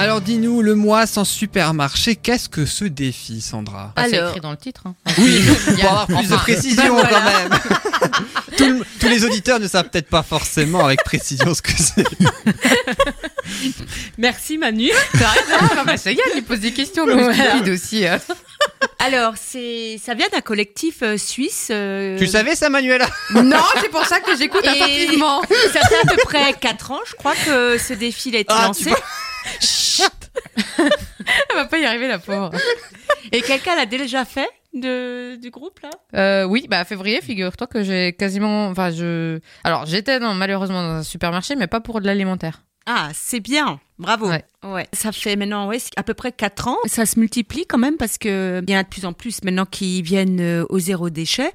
Alors dis-nous, le mois sans supermarché, qu'est-ce que ce défi, Sandra Ah, c'est Alors- écrit dans le titre. hein. Oui, Il y pour a- avoir plus de enfin, précision bah, quand même. Tout le- tous les auditeurs ne savent peut-être pas forcément avec précision ce que c'est. Merci Manu. Ah, bah, ça y est, il pose des questions, le Voilà. stupide aussi. euh. Alors, c'est, ça vient d'un collectif euh, suisse. euh, Tu savais ça, Manuela? Non, c'est pour ça que j'écoute Et- attentivement. Ça fait à peu près 4 ans, je crois, que ce défi a été Ah, lancé. tu Elle va pas y arriver, la pauvre. Et quelqu'un l'a déjà fait de, du groupe, là? Euh, oui, bah février, figure-toi que j'ai quasiment, enfin je, alors j'étais dans, malheureusement dans un supermarché, mais pas pour de l'alimentaire. Ah, c'est bien. Bravo. Ouais. Ouais. Ça fait maintenant ouais, à peu près 4 ans. Ça se multiplie quand même parce que il y en a de plus en plus maintenant qui viennent euh, au zéro déchet.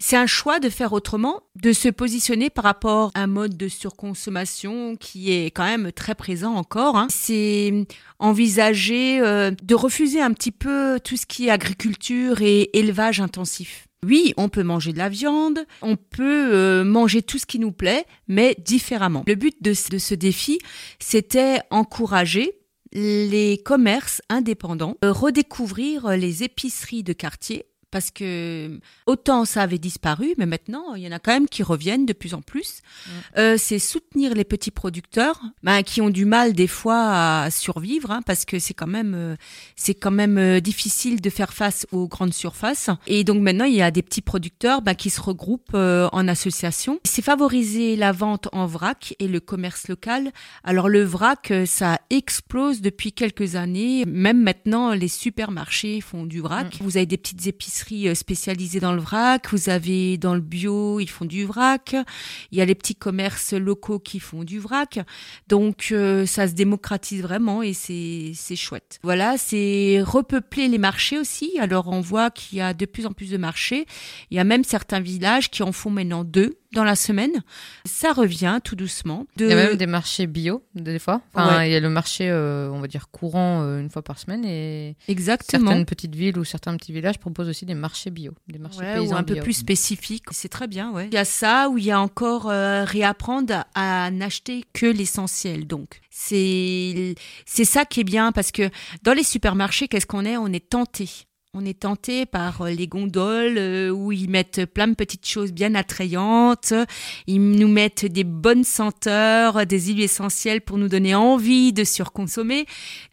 C'est un choix de faire autrement, de se positionner par rapport à un mode de surconsommation qui est quand même très présent encore. hein. C'est envisager euh, de refuser un petit peu tout ce qui est agriculture et élevage intensif. Oui, on peut manger de la viande, on peut euh, manger tout ce qui nous plaît, mais différemment. Le but de, ce- défi, c'était encourager les commerces indépendants, euh, redécouvrir les épiceries de quartier. Parce que autant ça avait disparu, mais maintenant il y en a quand même qui reviennent de plus en plus. Euh, c'est soutenir les petits producteurs, ben, qui ont du mal des fois à survivre, hein, parce que c'est quand même euh, c'est quand même euh, difficile de faire face aux grandes surfaces. Et donc maintenant, il y a des petits producteurs bah, qui se regroupent en association. C'est favoriser la vente en vrac et le commerce local. Alors le vrac, ça explose depuis quelques années. Même maintenant, les supermarchés font du vrac. Vous avez des petites épiceries euh, spécialisées dans le vrac. Vous avez dans le bio, ils font du vrac. Il y a les petits commerces locaux qui font du vrac. Donc euh, ça se démocratise vraiment et c'est c'est chouette. Voilà, c'est repeupler les marchés aussi. Alors on voit qu'il y a de plus en plus de marchés. Il y a même certains villages qui en font maintenant deux dans la semaine. Ça revient tout doucement. De... Il y a même des marchés bio des fois. Enfin, Ouais. il y a le marché, euh, on va dire courant euh, une fois par semaine et Exactement. certaines petites villes ou certains petits villages proposent aussi des marchés bio, des marchés Ouais, paysans ou un peu plus spécifique. C'est très bien, ouais. Il y a ça où il y a encore euh, réapprendre à n'acheter que l'essentiel. Donc, c'est c'est ça qui est bien parce que dans les supermarchés, qu'est-ce qu'on est? On est tenté. On est tenté par euh, les gondoles euh, où ils mettent plein de petites choses bien attrayantes. Ils nous mettent des bonnes senteurs, des huiles essentielles pour nous donner envie de surconsommer.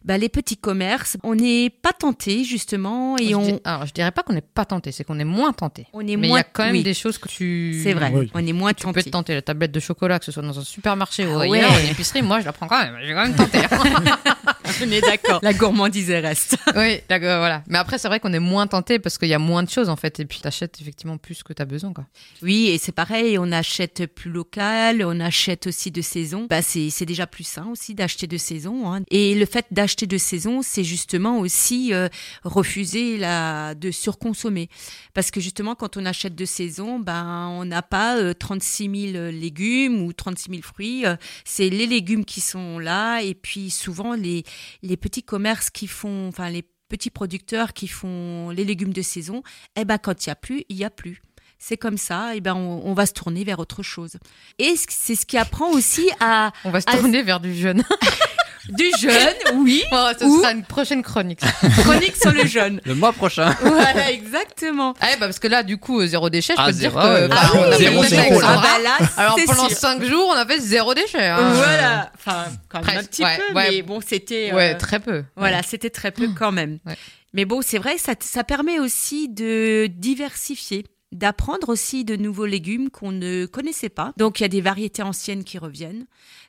Bah, les petits commerces, on n'est pas tenté justement et Je on, dis- Alors, je dirais pas qu'on n'est pas tenté, c'est qu'on est moins tenté. on est Mais il y moins. a quand même oui, des choses que tu. C'est vrai, Oui. on est moins Tu peux tenté. te tenter la tablette de chocolat, que ce soit dans un supermarché ou Ah ailleurs, ouais. une épicerie. Moi, je la prends quand même. J'ai quand même tenté. On est d'accord. La gourmandise reste. oui, d'accord, voilà. Mais après, c'est vrai qu'on est moins tenté parce qu'il y a moins de choses en fait, et puis t'achètes effectivement plus que t'as besoin, quoi. Oui, et c'est pareil, on achète plus local, on achète aussi de saison. Bah, c'est c'est déjà plus sain aussi d'acheter de saison. hein. Et le fait d'acheter de saison, c'est justement aussi euh, refuser la, de surconsommer. Parce que justement, quand on achète de saison, ben, on n'a pas euh, 36 000 légumes ou 36 000 fruits. Euh, C'est les légumes qui sont là, et puis souvent les, les petits commerces qui font, enfin les petits producteurs qui font les légumes de saison, eh ben quand il y a plus, il y a plus. C'est comme ça, et ben on, on va se tourner vers autre chose. Et c'est ce qui apprend aussi à On va se tourner vers du jeune. du jeune, oui, Oh, ce Ou- sera une prochaine chronique. chronique sur le jeune. Le mois prochain. Voilà, exactement. Ah, bah, parce que là, du coup, euh, zéro déchet, je Ah, peux te dire zéro, que bah, ah on a oui, fait zéro, zéro. Ah bah là, Alors c'est pendant sûr. 5 jours, on a fait zéro déchet. hein. Voilà, enfin quand même un petit ouais, peu, ouais. mais bon, c'était. Ouais, euh, très peu. Voilà, c'était très peu quand même. Ouais. Mais bon, c'est vrai, ça, ça permet aussi de diversifier, d'apprendre aussi de nouveaux légumes qu'on ne connaissait pas. Donc, il y a des variétés anciennes qui reviennent.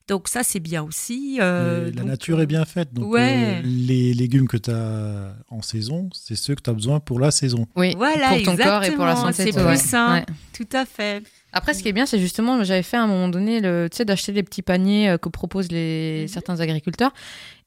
Donc, ça, c'est bien aussi. euh, la donc, nature est bien faite. Donc, Ouais. euh, les légumes que tu as en saison, c'est ceux que tu as besoin pour la saison. Oui, Voilà, pour ton corps et pour la santé. c'est plus ouais. sain. Ouais. Tout à fait. Après, ce qui est bien, c'est justement, j'avais fait à un moment donné, le, tu sais, d'acheter des petits paniers euh, que proposent les, Mhm. certains agriculteurs.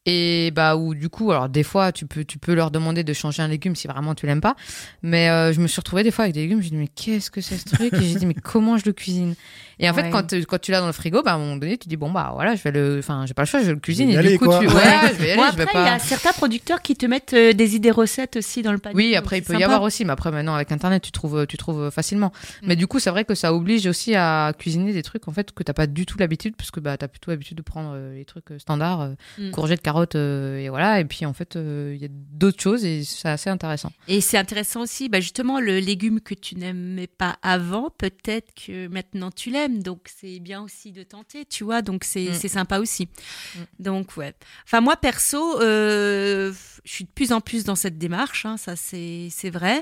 Et bah, où du coup, alors des fois, tu peux, tu peux leur demander de changer un légume si vraiment tu l'aimes pas. Mais euh, je me suis retrouvée des fois avec des légumes, j'ai dit, mais qu'est-ce que c'est ce truc? Et j'ai dit, mais comment je le cuisine? Et en fait, quand, tu- quand tu l'as dans le frigo, bah, à un moment donné, tu dis, bon, bah voilà, je vais le. Enfin, j'ai pas le choix, je le cuisine. vais Et aller, du coup, quoi. tu. Ouais, Ouais. je vais y aller, Bon, je vais après, il y pas. a certains producteurs qui te mettent euh, des idées recettes aussi dans le panier. Oui, après, il peut y avoir aussi, mais après, maintenant, avec Internet, tu trouves, tu trouves facilement. Mm. Mais du coup, c'est vrai que ça oblige aussi à cuisiner des trucs, en fait, que t'as pas du tout l'habitude, parce que bah, t'as plutôt l'habitude de prendre euh, les trucs euh, standards, euh, Mm. courgettes, carottes, carottes euh, et voilà. Et puis en fait, euh, il y a d'autres choses et c'est assez intéressant. Et c'est intéressant aussi, bah justement, le légume que tu n'aimais pas avant, peut-être que maintenant tu l'aimes. Donc c'est bien aussi de tenter, tu vois. Donc c'est Mm. c'est sympa aussi. Mm. Donc ouais. Enfin moi perso, euh, je suis de plus en plus dans cette démarche. hein, ça c'est c'est vrai.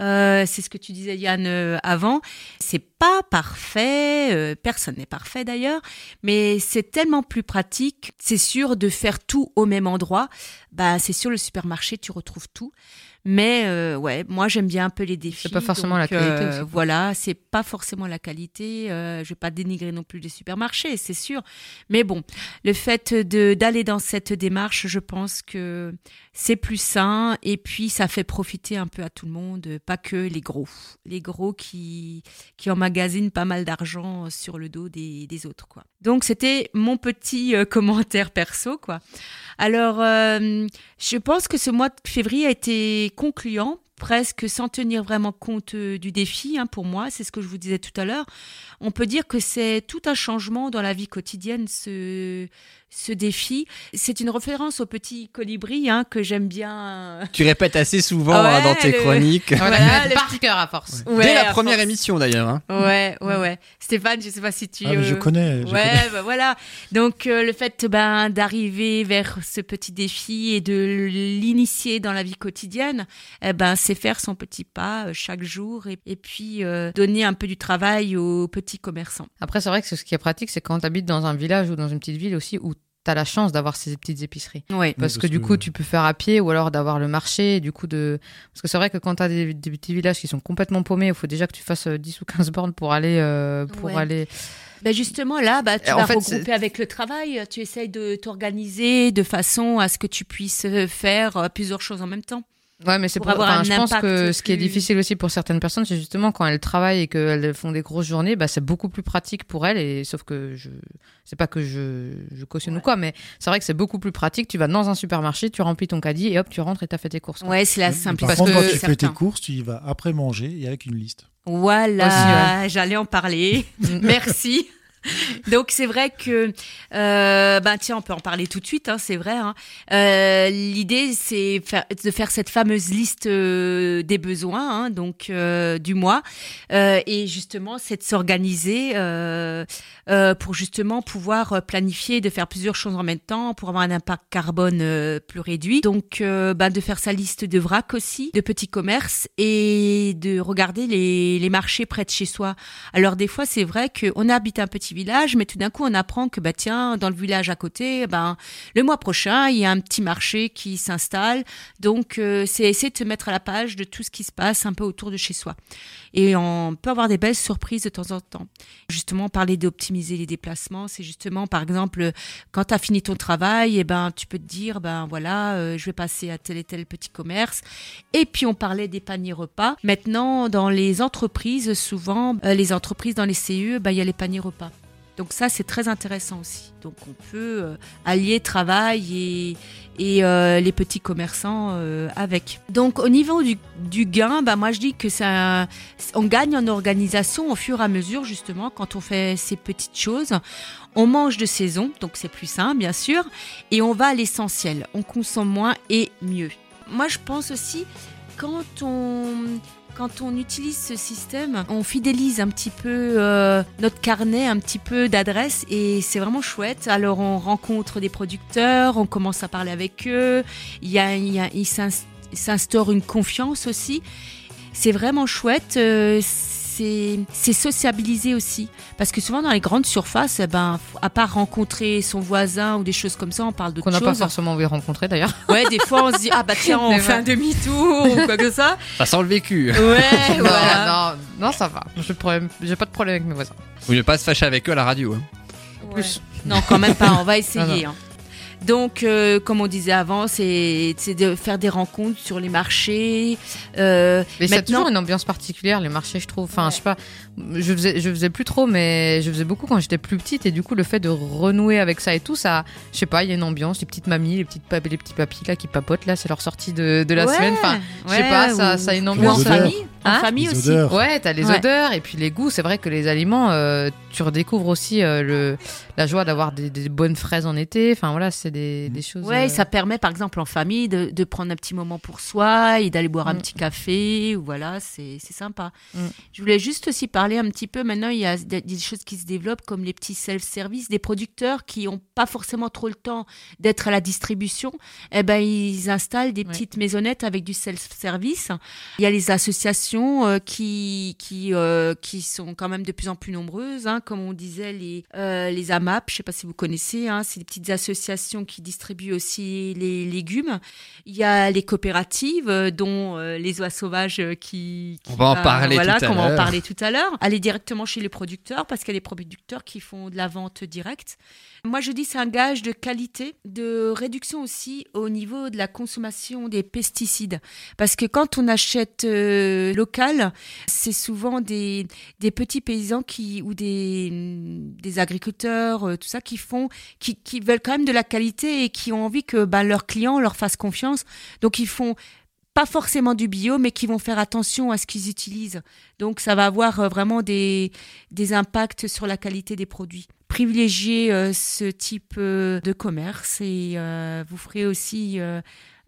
Euh, c'est ce que tu disais Yann euh, avant. C'est pas parfait. personne n'est parfait d'ailleurs. Mais c'est tellement plus pratique. C'est sûr de faire tout au même endroit. Bah c'est sûr le supermarché tu retrouves tout. Mais euh, ouais, moi j'aime bien un peu les défis. C'est pas forcément donc, la qualité euh, aussi. Voilà, c'est pas forcément la qualité. Euh, je vais pas dénigrer non plus les supermarchés, c'est sûr. Mais bon, le fait de d'aller dans cette démarche, je pense que c'est plus sain et puis ça fait profiter un peu à tout le monde, pas que les gros, les gros qui qui emmagasinent pas mal d'argent sur le dos des, des autres quoi. Donc c'était mon petit euh, commentaire perso quoi. Alors euh, je pense que ce mois de février a été concluant presque sans tenir vraiment compte euh, du défi hein, pour moi, c'est ce que je vous disais tout à l'heure. On peut dire que c'est tout un changement dans la vie quotidienne ce ce défi. C'est une référence au petit colibri hein, que j'aime bien. Tu répètes assez souvent Ouais, hein, dans tes le- chroniques. Voilà, le par cœur à force. Ouais, Dès la première force. émission d'ailleurs. hein. Ouais, ouais, ouais. Stéphane, je sais pas si tu. Ah, mais je euh, connais. je connais. Ouais, bah voilà. Donc euh, le fait ben d'arriver vers ce petit défi et de l'initier dans la vie quotidienne, eh ben c'est faire son petit pas euh, chaque jour et, et puis euh, donner un peu du travail aux petits commerçants. Après, c'est vrai que ce qui est pratique, c'est quand tu habites dans un village ou dans une petite ville aussi où tu as la chance d'avoir ces petites épiceries. Ouais. Parce que du coup, tu peux faire à pied ou alors d'avoir le marché. Du coup, de... Parce que c'est vrai que quand tu as des, des petits villages qui sont complètement paumés, il faut déjà que tu fasses euh, 10 ou 15 bornes pour aller. euh, pour Ouais. aller... Ben justement là, bah, tu En vas fait, regrouper avec le travail. Tu essayes de t'organiser de façon à ce que tu puisses euh, faire euh, plusieurs choses en même temps. Ouais, mais c'est Pour pour. avoir un je pense que ce qui est difficile aussi pour certaines personnes, c'est justement quand elles travaillent et qu'elles font des grosses journées, bah, c'est beaucoup plus pratique pour elles. Et sauf que je, c'est pas que je, je cautionne ou quoi, mais c'est vrai que c'est beaucoup plus pratique. Tu vas dans un supermarché, tu remplis ton caddie et hop, tu rentres et t'as fait tes courses. quoi. Ouais, c'est la Par simplicité. contre, Parce quand que tu fais tes courses, tu y vas après manger et avec une liste. Voilà, j'allais en parler. Merci. Donc c'est vrai que euh, ben tiens on peut en parler tout de suite hein, c'est vrai hein. Euh, l'idée c'est de faire cette fameuse liste euh, des besoins hein, donc du mois. Et justement c'est de s'organiser pour justement pouvoir planifier de faire plusieurs choses en même temps pour avoir un impact carbone plus réduit. Donc ben, de faire sa liste de vrac aussi de petits commerces et de regarder les, les marchés près de chez soi. Alors des fois, c'est vrai qu'on habite un petit village, mais tout d'un coup, on apprend que bah tiens, dans le village à côté, ben le mois prochain, il y a un petit marché qui s'installe. Donc euh, c'est essayer de se mettre à la page de tout ce qui se passe un peu autour de chez soi. Et on peut avoir des belles surprises de temps en temps. Justement, parler d'optimiser les déplacements, c'est justement par exemple quand tu as fini ton travail, et ben tu peux te dire ben voilà, euh, je vais passer à tel et tel petit commerce. Et puis on parlait des paniers repas. Maintenant, dans les entreprises, souvent, euh, les entreprises dans les CE, bah, il y a les paniers repas. Donc ça, c'est très intéressant aussi. Donc on peut euh, allier travail et, euh, les petits commerçants euh, avec. Donc au niveau du, du gain, bah, moi je dis que ça, on gagne en organisation au fur et à mesure justement quand on fait ces petites choses. On mange de saison, donc c'est plus sain bien sûr, et on va à l'essentiel. On consomme moins et mieux. Moi je pense aussi quand on quand on utilise ce système, on fidélise un petit peu euh, notre carnet, un petit peu d'adresses et c'est vraiment chouette. Alors on rencontre des producteurs, on commence à parler avec eux, il s'instaure une confiance aussi. C'est vraiment chouette. euh, c'est c'est sociabiliser aussi parce que souvent dans les grandes surfaces eh ben à part rencontrer son voisin ou des choses comme ça on parle de Qu'on n'a pas forcément envie de rencontrer d'ailleurs. ouais des fois on se dit ah bah tiens on Mais fait ouais. un demi-tour ou quoi que ça Ça sent le vécu. ouais Non, voilà non, non, ça va. J'ai problème- j'ai pas de problème avec mes voisins. Vous ne pas se fâcher avec eux à la radio. hein. Plus. Non, quand même pas, on va Non, essayer. hein. Donc, euh, comme on disait avant, c'est de faire des rencontres sur les marchés. Euh, Mais c'est maintenant, toujours une ambiance particulière, les marchés, je trouve. Enfin, je sais pas, je faisais, je faisais plus trop, mais je faisais beaucoup quand j'étais plus petite. Et du coup, le fait de renouer avec ça et tout, ça, je sais pas, il y a une ambiance, les petites mamies, les, petites les petits papis là qui papotent, là, c'est leur sortie de, de la Ouais, semaine. Enfin, je sais ouais, pas, ça, ou- ça a une ambiance. odeurs. famille. En Hein famille Les aussi. odeurs. Ouais, t'as les Ouais. odeurs et puis les goûts. C'est vrai que les aliments, euh, tu redécouvres aussi euh, le, la joie d'avoir des, des bonnes fraises en été. Enfin voilà, c'est des, des choses. Ouais, euh, ça permet par exemple en famille de, de prendre un petit moment pour soi et d'aller boire un Mm. petit café. Ou voilà, c'est c'est sympa. Mm. Je voulais juste aussi parler un petit peu. Maintenant, il y a des, des choses qui se développent comme les petits self-service, des producteurs qui n'ont pas forcément trop le temps d'être à la distribution. Eh ben, ils installent des Ouais. petites maisonnettes avec du self-service. Il y a les associations euh, qui qui euh, qui sont quand même de plus en plus nombreuses, hein, comme on disait les euh, les AMAP. Je sais pas si vous connaissez. Hein, c'est des petites associations qui distribuent aussi les légumes. Il y a les coopératives, dont les oies sauvages qui, qui On va en parler voilà, tout à qu'on va en l'heure. parler tout à l'heure. Aller directement chez les producteurs parce qu'il y a des producteurs qui font de la vente directe. Moi, je dis c'est un gage de qualité, de réduction aussi au niveau de la consommation des pesticides. Parce que quand on achète euh, c'est souvent des, petits paysans qui ou des, agriculteurs, euh, tout ça, qui font, qui, veulent quand même de la qualité et qui ont envie que bah, leurs clients leur fassent confiance. Donc ils font pas forcément du bio, mais qui vont faire attention à ce qu'ils utilisent. Donc ça va avoir euh, vraiment des, impacts sur la qualité des produits. Privilégiez euh, ce type de commerce et vous ferez aussi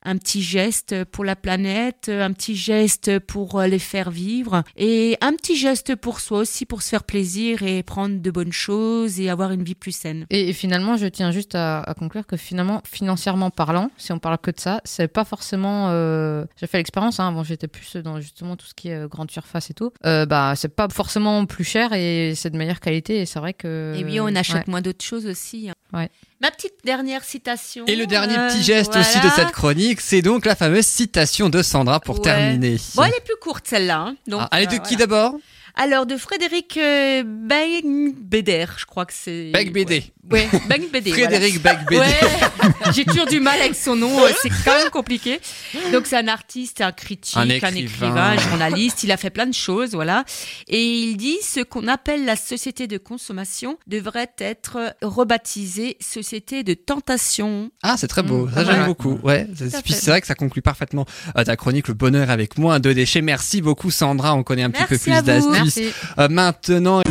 un petit geste pour la planète, un petit geste pour euh, les faire vivre et un petit geste pour soi aussi pour se faire plaisir et prendre de bonnes choses et avoir une vie plus saine. Et, finalement, je tiens juste à, à conclure que finalement, financièrement parlant, si on parle que de ça, c'est pas forcément. euh, J'ai fait l'expérience. Hein, avant, j'étais plus dans justement tout ce qui est euh, grande surface et tout. Euh, bah, c'est pas forcément plus cher et c'est de meilleure qualité. Et c'est vrai que. Et oui, on achète ouais. moins d'autres choses aussi. hein. Ouais. Ma petite dernière citation. Et le dernier euh, petit geste aussi de cette chronique, c'est donc la fameuse citation de Sandra pour Ouais. terminer. Bon, elle est plus courte celle-là. hein. Donc, Ah, elle est de euh, qui voilà. d'abord? Alors de Frédéric euh, Beigbeder, je crois que c'est. Becbédé. Ouais, ouais Beigbeder. Frédéric. Ouais, j'ai toujours du mal avec son nom, c'est quand même compliqué. Donc c'est un artiste, un critique, Un un écrivain. un journaliste, il a fait plein de choses, voilà. Et il dit ce qu'on appelle la société de consommation devrait être rebaptisée société de tentation. Ah, c'est très beau. Mmh, ça, j'aime mal. beaucoup. Ouais. c'est- vrai que ça conclut parfaitement euh, ta chronique Le bonheur avec moins de déchets. Merci beaucoup, Sandra. On connaît un petit peu plus d'astuces. Merci. Euh, maintenant,